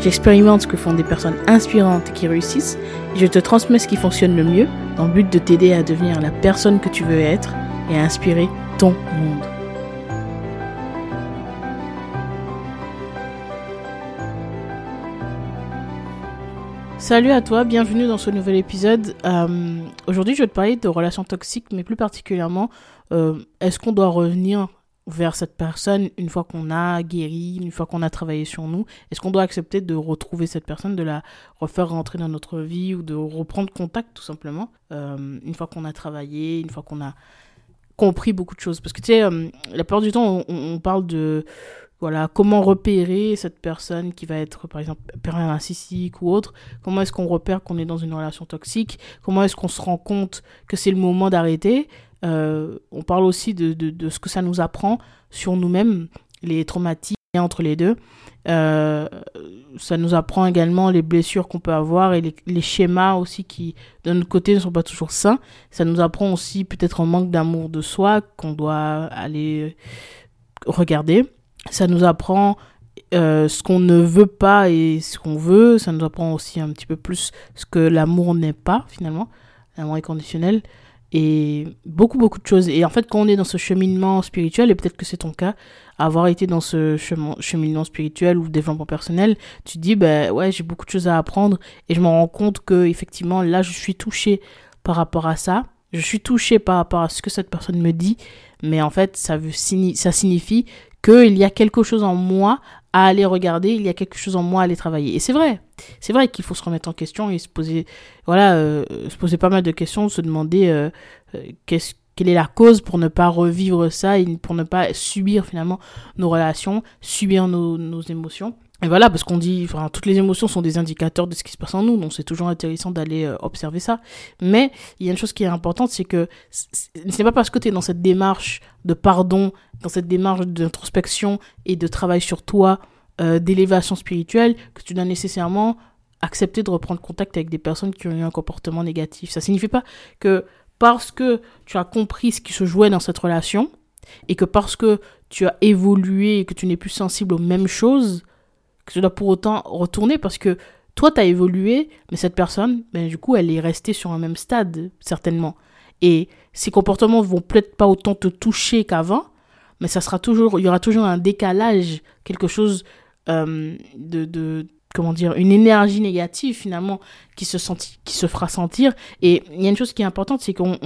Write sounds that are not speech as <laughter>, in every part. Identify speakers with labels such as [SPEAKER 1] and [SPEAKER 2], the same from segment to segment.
[SPEAKER 1] j'expérimente ce que font des personnes inspirantes qui réussissent et je te transmets ce qui fonctionne le mieux dans le but de t'aider à devenir la personne que tu veux être et à inspirer ton monde. Salut à toi, bienvenue dans ce nouvel épisode. Euh, Aujourd'hui, je vais te parler de relations toxiques, mais plus particulièrement, euh, est-ce qu'on doit revenir vers cette personne une fois qu'on a guéri, une fois qu'on a travaillé sur nous? Est-ce qu'on doit accepter de retrouver cette personne, de la refaire rentrer dans notre vie ou de reprendre contact tout simplement euh, une fois qu'on a travaillé, une fois qu'on a compris beaucoup de choses? Parce que tu sais, euh, la plupart du temps, on, parle de voilà, comment repérer cette personne qui va être, par exemple, narcissique ou autre. Comment est-ce qu'on repère qu'on est dans une relation toxique? Comment est-ce qu'on se rend compte que c'est le moment d'arrêter? Euh, On parle aussi de, ce que ça nous apprend sur nous-mêmes, les traumatismes entre les deux. Euh, ça nous apprend également les blessures qu'on peut avoir et les, les, schémas aussi qui, de notre côté, ne sont pas toujours sains. Ça nous apprend aussi peut-être un manque d'amour de soi qu'on doit aller regarder ça nous apprend euh, ce qu'on ne veut pas et ce qu'on veut. Ça nous apprend aussi un petit peu plus ce que l'amour n'est pas, finalement. L'amour est conditionnel. Et beaucoup, beaucoup de choses. Et en fait, quand on est dans ce cheminement spirituel, et peut-être que c'est ton cas, avoir été dans ce cheminement spirituel ou développement personnel, tu te dis, ben ouais, j'ai beaucoup de choses à apprendre. Et je me rends compte que, effectivement, là, je suis touchée par rapport à ça. Je suis touchée par rapport à ce que cette personne me dit. Mais en fait, ça, veut, ça signifie qu'il y a quelque chose en moi à aller regarder, il y a quelque chose en moi à aller travailler. Et c'est vrai, c'est vrai qu'il faut se remettre en question et se poser, voilà, euh, se poser pas mal de questions, se demander euh, euh, qu'est-ce quelle est la cause pour ne pas revivre ça et pour ne pas subir finalement nos relations, subir nos, nos émotions. Voilà, parce qu'on dit, enfin, toutes les émotions sont des indicateurs de ce qui se passe en nous, donc c'est toujours intéressant d'aller euh, observer ça. Mais il y a une chose qui est importante, c'est que ce n'est pas parce que tu es dans cette démarche de pardon, dans cette démarche d'introspection et de travail sur toi, euh, d'élévation spirituelle, que tu dois nécessairement accepter de reprendre contact avec des personnes qui ont eu un comportement négatif. Ça signifie pas que parce que tu as compris ce qui se jouait dans cette relation, et que parce que tu as évolué et que tu n'es plus sensible aux mêmes choses, que tu dois pour autant retourner parce que toi, tu as évolué, mais cette personne, ben, du coup, elle est restée sur un même stade, certainement. Et ses comportements vont peut-être pas autant te toucher qu'avant, mais ça sera toujours, il y aura toujours un décalage, quelque chose euh, de, de, comment dire, une énergie négative finalement qui se, qui se fera sentir. Et il y a une chose qui est importante, c'est qu'on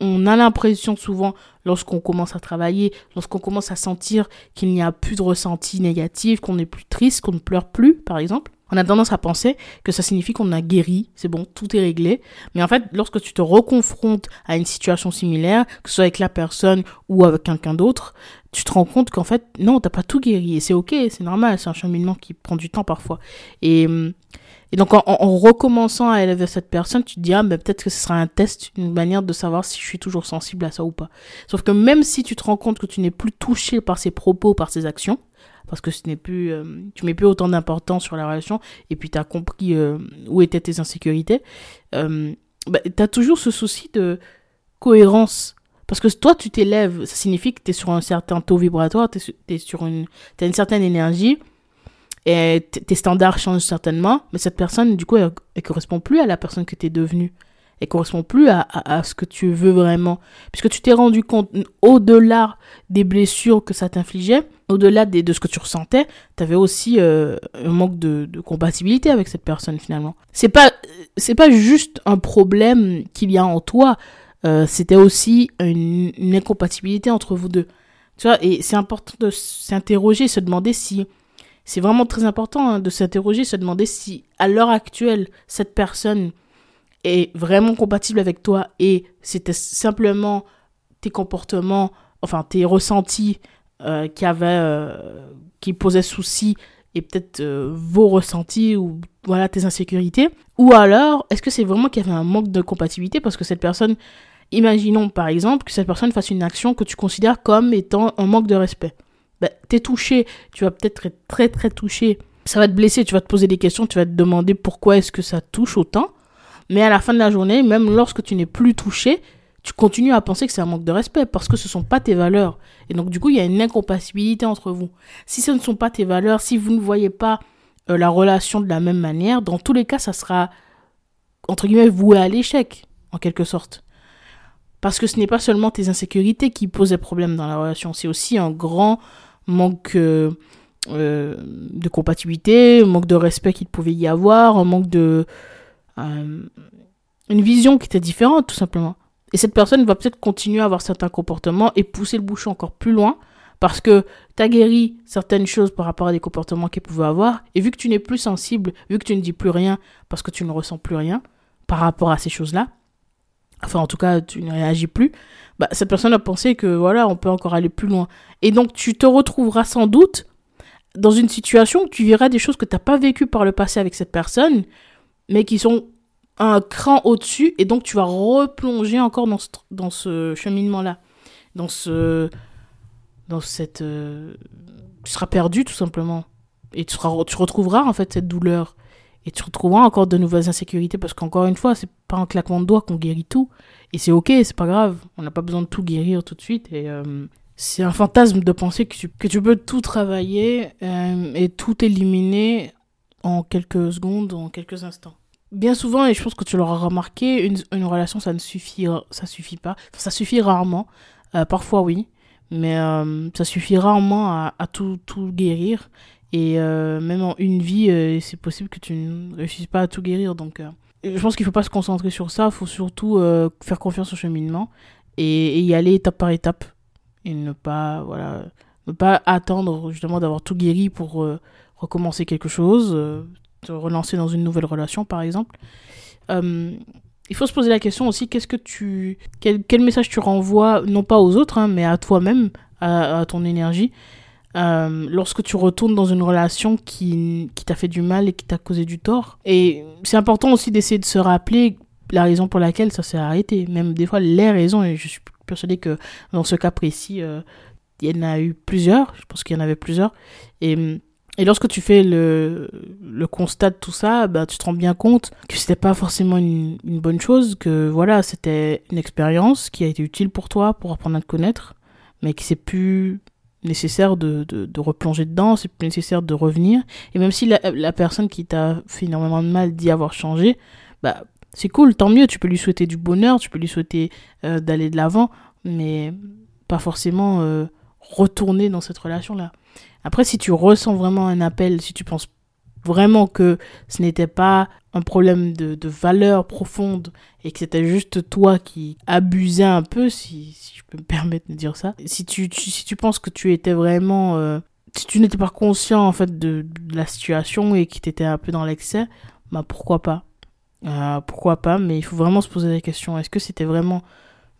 [SPEAKER 1] on a l'impression souvent, lorsqu'on commence à travailler, lorsqu'on commence à sentir qu'il n'y a plus de ressenti négatif, qu'on n'est plus triste, qu'on ne pleure plus, par exemple, on a tendance à penser que ça signifie qu'on a guéri, c'est bon, tout est réglé. Mais en fait, lorsque tu te reconfrontes à une situation similaire, que ce soit avec la personne ou avec quelqu'un d'autre, tu te rends compte qu'en fait, non, t'as pas tout guéri. Et c'est ok, c'est normal, c'est un cheminement qui prend du temps parfois. Et, et donc, en, en, recommençant à élever cette personne, tu te dis, ah, ben, peut-être que ce sera un test, une manière de savoir si je suis toujours sensible à ça ou pas. Sauf que même si tu te rends compte que tu n'es plus touché par ses propos, par ses actions, parce que ce n'est plus, euh, tu mets plus autant d'importance sur la relation, et puis tu as compris euh, où étaient tes insécurités, euh, bah, tu toujours ce souci de cohérence. Parce que toi, tu t'élèves, ça signifie que tu es sur un certain taux vibratoire, tu sur une, as une certaine énergie, et tes standards changent certainement, mais cette personne, du coup, elle, elle correspond plus à la personne que tu es devenue et correspond plus à, à, ce que tu veux vraiment. Puisque tu t'es rendu compte, au-delà des blessures que ça t'infligeait, au-delà de, de, ce que tu ressentais, tu avais aussi euh, un manque de, de, compatibilité avec cette personne finalement. C'est pas, c'est pas juste un problème qu'il y a en toi, euh, c'était aussi une, incompatibilité entre vous deux. Tu vois, et c'est important de s'interroger, se demander si, c'est vraiment très important hein, de s'interroger, se demander si à l'heure actuelle, cette personne est vraiment compatible avec toi et c'était simplement tes comportements, enfin tes ressentis euh, qui avaient, euh, qui posaient souci et peut-être vos ressentis ou voilà tes insécurités Ou alors, est-ce que c'est vraiment qu'il y avait un manque de compatibilité parce que cette personne, imaginons par exemple que cette personne fasse une action que tu considères comme étant un manque de respect. Ben, t'es touché, tu vas peut-être être très très touché, ça va te blesser, tu vas te poser des questions, tu vas te demander pourquoi est-ce que ça touche autant. Mais à la fin de la journée, même lorsque tu n'es plus touché, tu continues à penser que c'est un manque de respect parce que ce ne sont pas tes valeurs. Et donc, du coup, il y a une incompatibilité entre vous. Si ce ne sont pas tes valeurs, si vous ne voyez pas euh, la relation de la même manière, dans tous les cas, ça sera, entre guillemets, voué à l'échec, en quelque sorte. Parce que ce n'est pas seulement tes insécurités qui posent des problèmes dans la relation, c'est aussi un grand manque euh, euh, de compatibilité, un manque de respect qu'il pouvait y avoir, un manque de... une vision qui était différente, tout simplement. Et cette personne va peut-être continuer à avoir certains comportements et pousser le bouchon encore plus loin parce que tu as guéri certaines choses par rapport à des comportements qu'elle pouvait avoir. Et vu que tu n'es plus sensible, vu que tu ne dis plus rien parce que tu ne ressens plus rien par rapport à ces choses-là, enfin en tout cas tu ne réagis plus, bah, cette personne a pensé que voilà, on peut encore aller plus loin. Et donc tu te retrouveras sans doute dans une situation où tu verras des choses que tu n'as pas vécues par le passé avec cette personne, mais qui sont un cran au-dessus et donc tu vas replonger encore dans ce, dans ce cheminement-là, dans ce, dans cette, euh, tu seras perdu tout simplement. Et tu retrouveras en fait cette douleur. Et tu retrouveras encore de nouvelles insécurités parce qu'encore une fois c'est pas un claquement de doigts qu'on guérit tout et c'est ok c'est pas grave on n'a pas besoin de tout guérir tout de suite et euh, c'est un fantasme de penser que tu, que tu peux tout travailler euh, et tout éliminer en quelques secondes en quelques instants bien souvent, et je pense que tu l'auras remarqué, une, une, relation, ça ne suffit, ça suffit pas. ça suffit rarement. Euh, parfois, oui. Mais ça suffit rarement à, tout, tout, guérir. Et même en une vie, c'est possible que tu ne réussisses pas à tout guérir. Donc, je pense qu'il faut pas se concentrer sur ça. Il faut surtout euh, faire confiance au cheminement et, y aller étape par étape. Et ne pas, voilà, ne pas attendre justement d'avoir tout guéri pour recommencer quelque chose te relancer dans une nouvelle relation, par exemple. Euh, il faut se poser la question aussi, qu'est-ce que tu, quel, quel, message tu renvoies, non pas aux autres, hein, mais à toi-même, à, ton énergie, euh, lorsque tu retournes dans une relation qui, qui t'a fait du mal et qui t'a causé du tort. Et c'est important aussi d'essayer de se rappeler la raison pour laquelle ça s'est arrêté, même des fois les raisons, et je suis persuadée que dans ce cas précis, euh, il y en a eu plusieurs, je pense qu'il y en avait plusieurs, et et lorsque tu fais le, le constat de tout ça, bah, tu te rends bien compte que c'était pas forcément une, bonne chose, que voilà, c'était une expérience qui a été utile pour toi, pour apprendre à te connaître, mais qui c'est plus nécessaire de, de, replonger dedans, c'est plus nécessaire de revenir. Et même si la, la personne qui t'a fait énormément de mal dit avoir changé, bah, c'est cool, tant mieux, tu peux lui souhaiter du bonheur, tu peux lui souhaiter euh, d'aller de l'avant, mais pas forcément euh, retourner dans cette relation-là. Après, si tu ressens vraiment un appel, si tu penses vraiment que ce n'était pas un problème de, de, valeur profonde et que c'était juste toi qui abusais un peu, si, si, je peux me <laughs> permettre de dire ça, si tu, si tu penses que tu étais vraiment... Euh, si tu n'étais pas conscient en fait de, de la situation et que tu étais un peu dans l'excès, bah pourquoi pas? Euh, Pourquoi pas? Mais il faut vraiment se poser la question, est-ce que c'était vraiment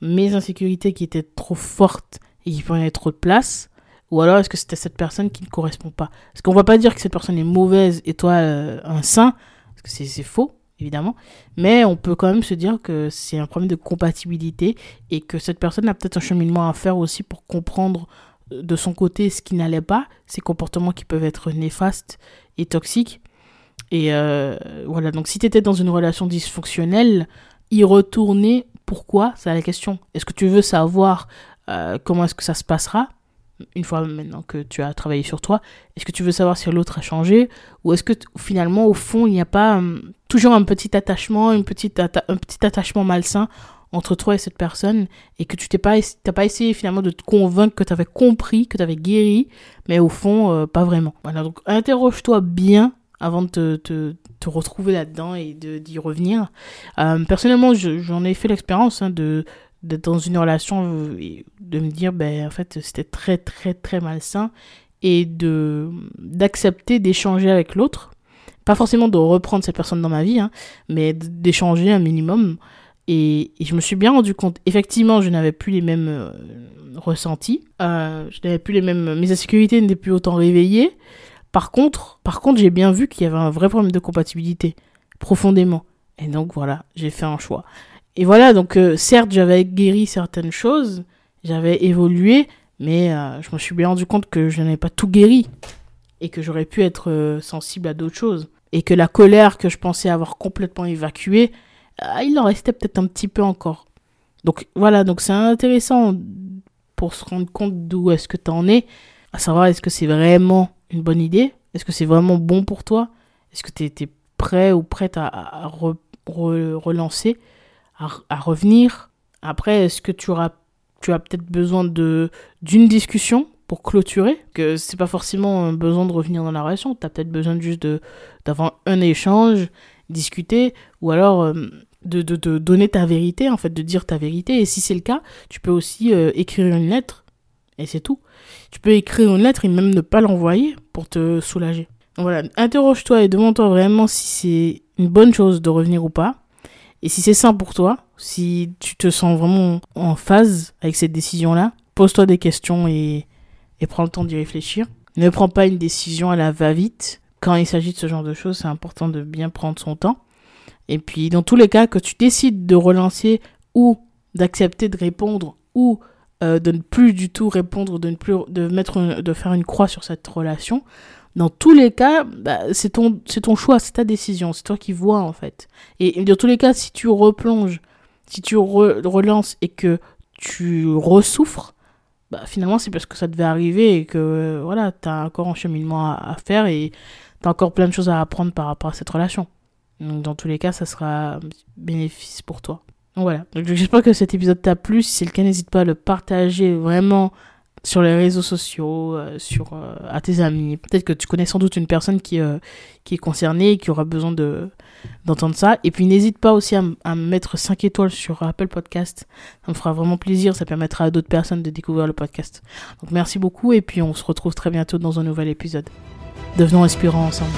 [SPEAKER 1] mes insécurités qui étaient trop fortes et qui prenaient trop de place? Ou alors est-ce que c'était cette personne qui ne correspond pas? Parce qu'on va pas dire que cette personne est mauvaise et toi euh, un saint, parce que c'est faux, évidemment. Mais on peut quand même se dire que c'est un problème de compatibilité et que cette personne a peut-être un cheminement à faire aussi pour comprendre euh, de son côté ce qui n'allait pas, ces comportements qui peuvent être néfastes et toxiques. Et euh, voilà, donc si tu étais dans une relation dysfonctionnelle, y retourner, pourquoi? C'est la question. Est-ce que tu veux savoir euh, comment est-ce que ça se passera? Une fois maintenant que tu as travaillé sur toi, est-ce que tu veux savoir si l'autre a changé ou est-ce que finalement au fond il n'y a pas um, toujours un petit attachement, une petite un petit attachement malsain entre toi et cette personne et que tu t'es pas pas essayé finalement de te convaincre que tu avais compris, que tu avais guéri, mais au fond euh, pas vraiment. Voilà, donc interroge-toi bien avant de te retrouver là-dedans et d'y revenir. Euh, personnellement, j'en ai fait l'expérience hein, de d'être dans une relation euh, de me dire ben en fait c'était très très très malsain et de d'accepter d'échanger avec l'autre pas forcément de reprendre cette personne dans ma vie hein, mais d'échanger un minimum et, je me suis bien rendu compte effectivement je n'avais plus les mêmes euh, ressentis euh, je n'avais plus les mêmes mes insécurités n'étaient plus autant réveillées Par contre, par contre, j'ai bien vu qu'il y avait un vrai problème de compatibilité, profondément. Et donc voilà, j'ai fait un choix. Et voilà, donc euh, certes, j'avais guéri certaines choses, j'avais évolué, mais euh, je me suis bien rendu compte que je n'avais pas tout guéri et que j'aurais pu être euh, sensible à d'autres choses. Et que la colère que je pensais avoir complètement évacuée, il en restait peut-être un petit peu encore. Donc voilà, donc c'est intéressant pour se rendre compte d'où est-ce que tu en es, à savoir est-ce que c'est vraiment une bonne idée, est-ce que c'est vraiment bon pour toi, est-ce que tu es, prêt ou prête à, relancer, à, revenir. Après, est-ce que tu auras tu as peut-être besoin de d'une discussion pour clôturer, que c'est pas forcément besoin de revenir dans la relation, tu as peut-être besoin juste de d'avoir un échange, discuter ou alors euh, de, de, donner ta vérité, en fait, de dire ta vérité. Et si c'est le cas, tu peux aussi euh, écrire une lettre, et c'est tout. Tu peux écrire une lettre et même ne pas l'envoyer pour te soulager. Voilà, interroge-toi et demande-toi vraiment si c'est une bonne chose de revenir ou pas. Et si c'est sain pour toi, si tu te sens vraiment en phase avec cette décision-là, pose-toi des questions et, prends le temps d'y réfléchir. Ne prends pas une décision à la va-vite. Quand il s'agit de ce genre de choses, c'est important de bien prendre son temps. Et puis, dans tous les cas, que tu décides de relancer ou d'accepter de répondre ou euh, de ne plus du tout répondre, de ne plus de mettre, de faire une croix sur cette relation, dans tous les cas, bah, c'est ton, ton choix, c'est ta décision, c'est toi qui vois en fait. Et, dans tous les cas, si tu replonges, si tu relances et que tu ressouffres, bah, finalement c'est parce que ça devait arriver et que voilà, tu as encore un cheminement à, faire et tu as encore plein de choses à apprendre par rapport à cette relation. Donc dans tous les cas, ça sera bénéfice pour toi. Donc voilà. J'espère que cet épisode t'a plu. Si c'est le cas, n'hésite pas à le partager vraiment sur les réseaux sociaux, euh, sur euh, à tes amis. Peut-être que tu connais sans doute une personne qui euh, qui est concernée et qui aura besoin de d'entendre ça. Et puis n'hésite pas aussi à, mettre 5 étoiles sur Apple Podcast. Ça me fera vraiment plaisir. Ça permettra à d'autres personnes de découvrir le podcast. Donc merci beaucoup et puis on se retrouve très bientôt dans un nouvel épisode. Devenons inspirants ensemble.